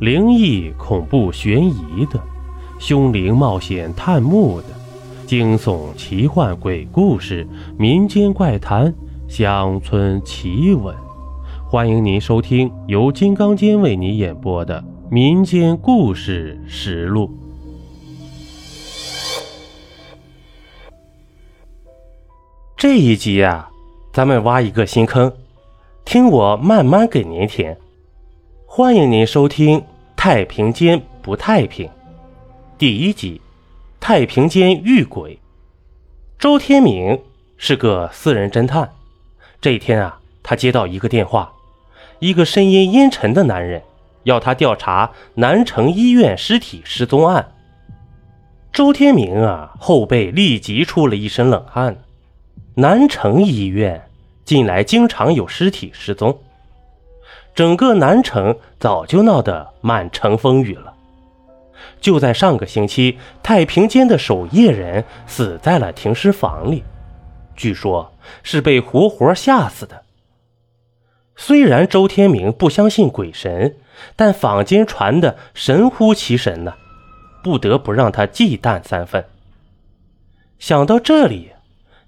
灵异、恐怖、悬疑的，凶灵冒险探墓的，惊悚、奇幻、鬼故事、民间怪谈、乡村奇闻，欢迎您收听由金刚间为您演播的《民间故事实录》。这一集啊，咱们挖一个新坑，听我慢慢给您填。欢迎您收听《太平间不太平》第一集《太平间遇鬼》。周天明是个私人侦探。这一天啊，他接到一个电话，一个声音阴沉的男人要他调查南城医院尸体失踪案。周天明啊，后背立即出了一身冷汗。南城医院近来经常有尸体失踪。整个南城早就闹得满城风雨了。就在上个星期，太平间的守夜人死在了停尸房里，据说是被活活吓死的。虽然周天明不相信鬼神，但坊间传的神乎其神呢，不得不让他忌惮三分。想到这里，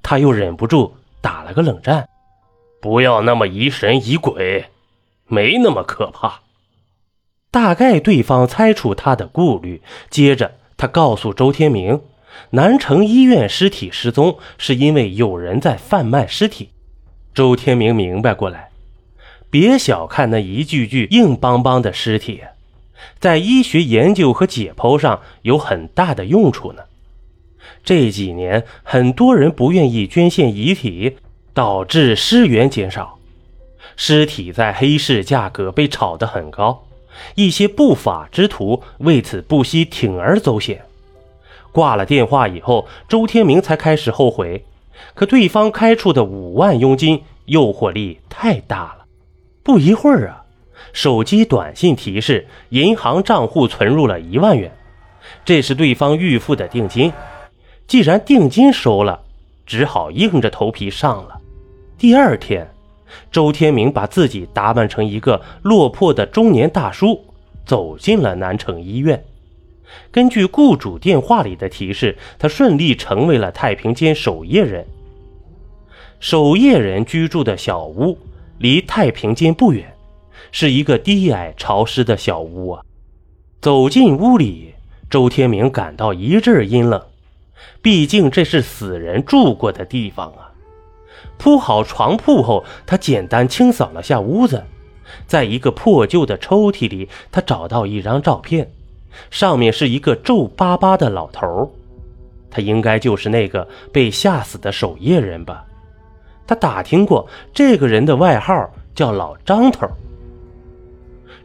他又忍不住打了个冷战：“不要那么疑神疑鬼。”没那么可怕，大概对方猜出他的顾虑。接着，他告诉周天明，南城医院尸体失踪是因为有人在贩卖尸体。周天明明白过来，别小看那一具具硬邦邦的尸体，在医学研究和解剖上有很大的用处呢。这几年，很多人不愿意捐献遗体，导致尸源减少。尸体在黑市价格被炒得很高，一些不法之徒为此不惜铤而走险。挂了电话以后，周天明才开始后悔，可对方开出的五万佣金诱惑力太大了。不一会儿啊，手机短信提示银行账户存入了一万元，这是对方预付的定金。既然定金收了，只好硬着头皮上了。第二天。周天明把自己打扮成一个落魄的中年大叔，走进了南城医院。根据雇主电话里的提示，他顺利成为了太平间守夜人。守夜人居住的小屋离太平间不远，是一个低矮潮湿的小屋啊。走进屋里，周天明感到一阵阴冷，毕竟这是死人住过的地方啊。铺好床铺后，他简单清扫了下屋子，在一个破旧的抽屉里，他找到一张照片，上面是一个皱巴巴的老头他应该就是那个被吓死的守夜人吧？他打听过，这个人的外号叫老张头。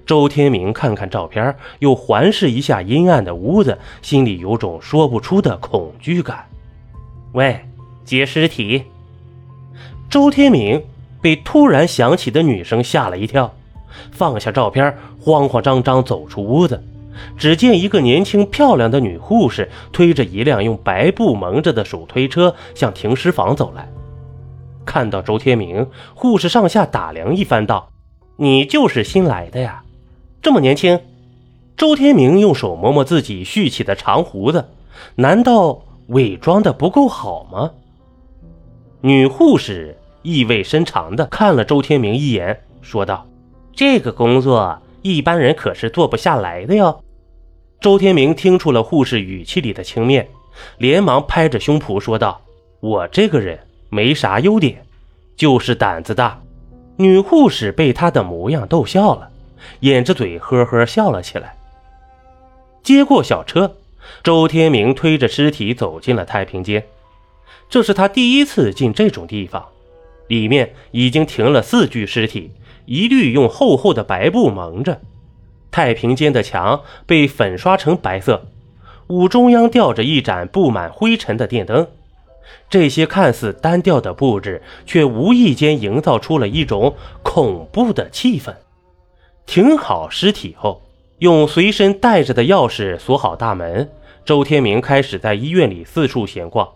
周天明看看照片，又环视一下阴暗的屋子，心里有种说不出的恐惧感。喂，接尸体。周天明被突然响起的女声吓了一跳，放下照片，慌慌张张走出屋子。只见一个年轻漂亮的女护士推着一辆用白布蒙着的手推车向停尸房走来。看到周天明，护士上下打量一番，道：“你就是新来的呀？这么年轻？”周天明用手摸摸自己蓄起的长胡子，难道伪装的不够好吗？女护士意味深长地看了周天明一眼，说道：“这个工作一般人可是做不下来的哟。”周天明听出了护士语气里的轻蔑，连忙拍着胸脯说道：“我这个人没啥优点，就是胆子大。”女护士被他的模样逗笑了，掩着嘴呵呵笑了起来。接过小车，周天明推着尸体走进了太平间。这是他第一次进这种地方，里面已经停了四具尸体，一律用厚厚的白布蒙着。太平间的墙被粉刷成白色，屋中央吊着一盏布满灰尘的电灯。这些看似单调的布置，却无意间营造出了一种恐怖的气氛。停好尸体后，用随身带着的钥匙锁好大门，周天明开始在医院里四处闲逛。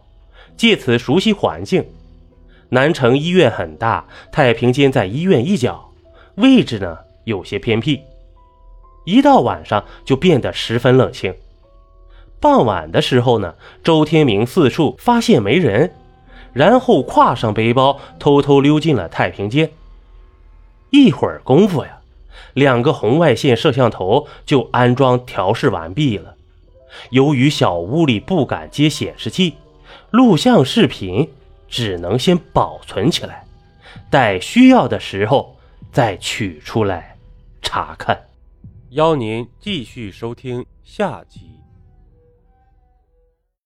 借此熟悉环境。南城医院很大，太平间在医院一角，位置呢有些偏僻。一到晚上就变得十分冷清。傍晚的时候呢，周天明四处发现没人，然后挎上背包，偷偷溜进了太平间。一会儿功夫呀，两个红外线摄像头就安装调试完毕了。由于小屋里不敢接显示器，录像视频只能先保存起来，待需要的时候再取出来查看。邀您继续收听下集。